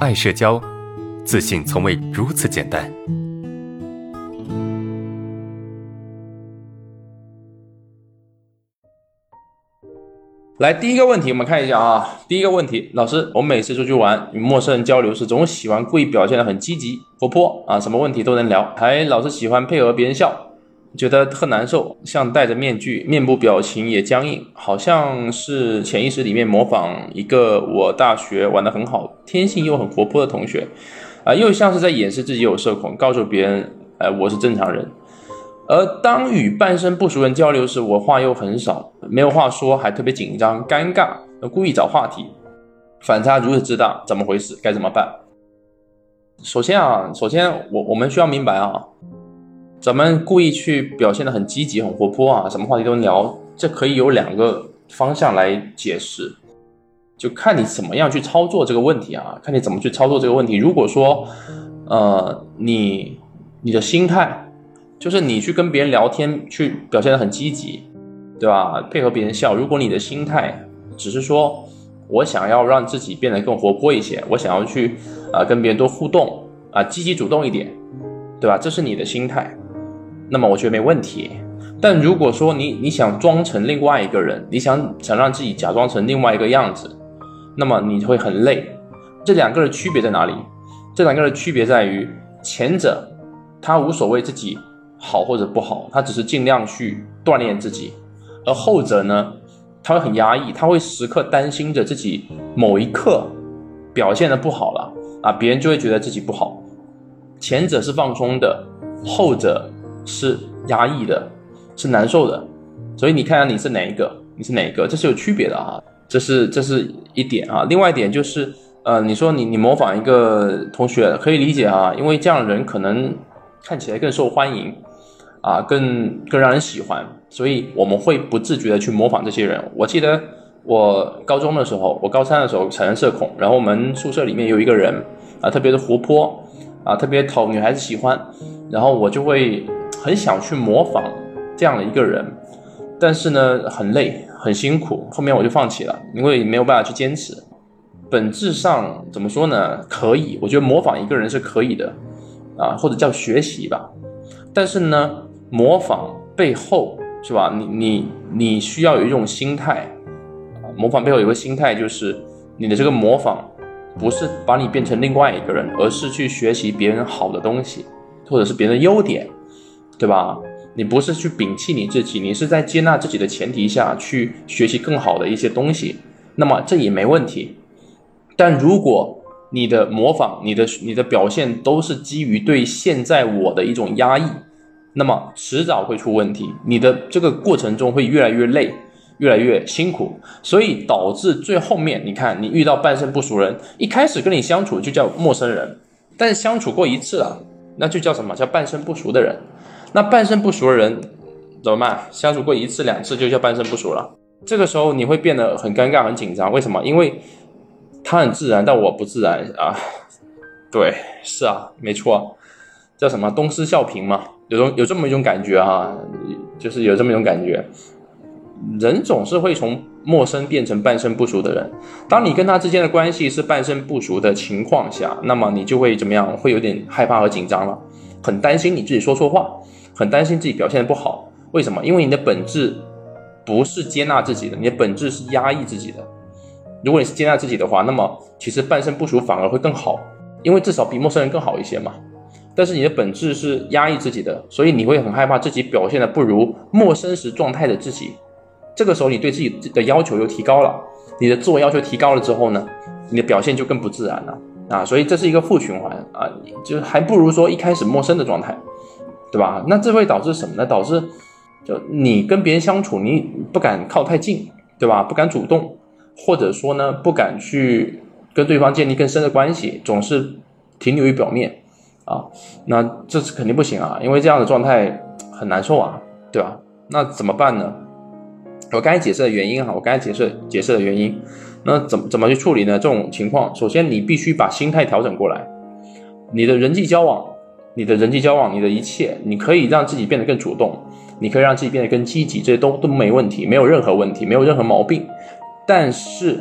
爱社交，自信从未如此简单。来，第一个问题，我们看一下啊。第一个问题，老师，我每次出去玩，与陌生人交流时，总喜欢故意表现的很积极、活泼啊，什么问题都能聊，还老是喜欢配合别人笑，觉得特难受，像戴着面具，面部表情也僵硬，好像是潜意识里面模仿一个我大学玩的很好、天性又很活泼的同学，啊，又像是在掩饰自己有社恐，告诉别人，呃，我是正常人。而当与半生不熟人交流时，我话又很少，没有话说，还特别紧张、尴尬，故意找话题，反差如此之大，怎么回事？该怎么办？首先啊，首先我我们需要明白啊，咱们故意去表现的很积极、很活泼啊，什么话题都聊，这可以有两个方向来解释，就看你怎么样去操作这个问题啊，看你怎么去操作这个问题。如果说，呃，你你的心态。就是你去跟别人聊天，去表现的很积极，对吧？配合别人笑。如果你的心态只是说我想要让自己变得更活泼一些，我想要去啊跟别人多互动啊，积极主动一点，对吧？这是你的心态，那么我觉得没问题。但如果说你你想装成另外一个人，你想想让自己假装成另外一个样子，那么你会很累。这两个的区别在哪里？这两个的区别在于前者他无所谓自己。好或者不好，他只是尽量去锻炼自己，而后者呢，他会很压抑，他会时刻担心着自己某一刻表现的不好了啊，别人就会觉得自己不好。前者是放松的，后者是压抑的，是难受的。所以你看看你是哪一个，你是哪一个，这是有区别的啊，这是这是一点啊。另外一点就是，呃，你说你你模仿一个同学可以理解啊，因为这样的人可能看起来更受欢迎。啊，更更让人喜欢，所以我们会不自觉的去模仿这些人。我记得我高中的时候，我高三的时候产生社恐，然后我们宿舍里面有一个人啊，特别的活泼啊，特别讨女孩子喜欢，然后我就会很想去模仿这样的一个人，但是呢，很累，很辛苦，后面我就放弃了，因为没有办法去坚持。本质上怎么说呢？可以，我觉得模仿一个人是可以的啊，或者叫学习吧，但是呢。模仿背后是吧？你你你需要有一种心态啊，模仿背后有个心态，就是你的这个模仿不是把你变成另外一个人，而是去学习别人好的东西，或者是别人的优点，对吧？你不是去摒弃你自己，你是在接纳自己的前提下去学习更好的一些东西，那么这也没问题。但如果你的模仿、你的你的表现都是基于对现在我的一种压抑。那么迟早会出问题，你的这个过程中会越来越累，越来越辛苦，所以导致最后面，你看你遇到半生不熟人，一开始跟你相处就叫陌生人，但相处过一次了，那就叫什么叫半生不熟的人？那半生不熟的人怎么办？相处过一次两次就叫半生不熟了，这个时候你会变得很尴尬很紧张，为什么？因为他很自然，但我不自然啊。对，是啊，没错，叫什么东施效颦嘛。有种有这么一种感觉哈，就是有这么一种感觉，人总是会从陌生变成半生不熟的人。当你跟他之间的关系是半生不熟的情况下，那么你就会怎么样？会有点害怕和紧张了，很担心你自己说错话，很担心自己表现的不好。为什么？因为你的本质不是接纳自己的，你的本质是压抑自己的。如果你是接纳自己的话，那么其实半生不熟反而会更好，因为至少比陌生人更好一些嘛。但是你的本质是压抑自己的，所以你会很害怕自己表现的不如陌生时状态的自己。这个时候你对自己的要求又提高了，你的自我要求提高了之后呢，你的表现就更不自然了啊！所以这是一个负循环啊，就还不如说一开始陌生的状态，对吧？那这会导致什么呢？导致就你跟别人相处，你不敢靠太近，对吧？不敢主动，或者说呢，不敢去跟对方建立更深的关系，总是停留于表面。啊，那这是肯定不行啊，因为这样的状态很难受啊，对吧？那怎么办呢？我刚才解释的原因哈，我刚才解释解释的原因，那怎么怎么去处理呢？这种情况，首先你必须把心态调整过来，你的人际交往，你的人际交往，你的一切，你可以让自己变得更主动，你可以让自己变得更积极，这些都都没问题，没有任何问题，没有任何毛病。但是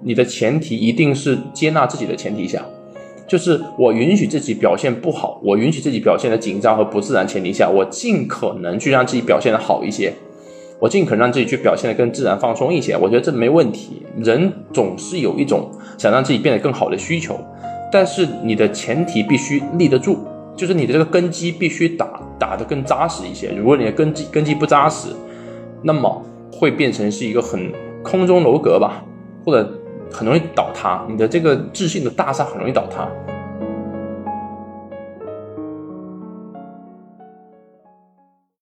你的前提一定是接纳自己的前提下。就是我允许自己表现不好，我允许自己表现的紧张和不自然前提下，我尽可能去让自己表现的好一些，我尽可能让自己去表现的更自然放松一些。我觉得这没问题。人总是有一种想让自己变得更好的需求，但是你的前提必须立得住，就是你的这个根基必须打打得更扎实一些。如果你的根基根基不扎实，那么会变成是一个很空中楼阁吧，或者。很容易倒塌，你的这个自信的大厦很容易倒塌。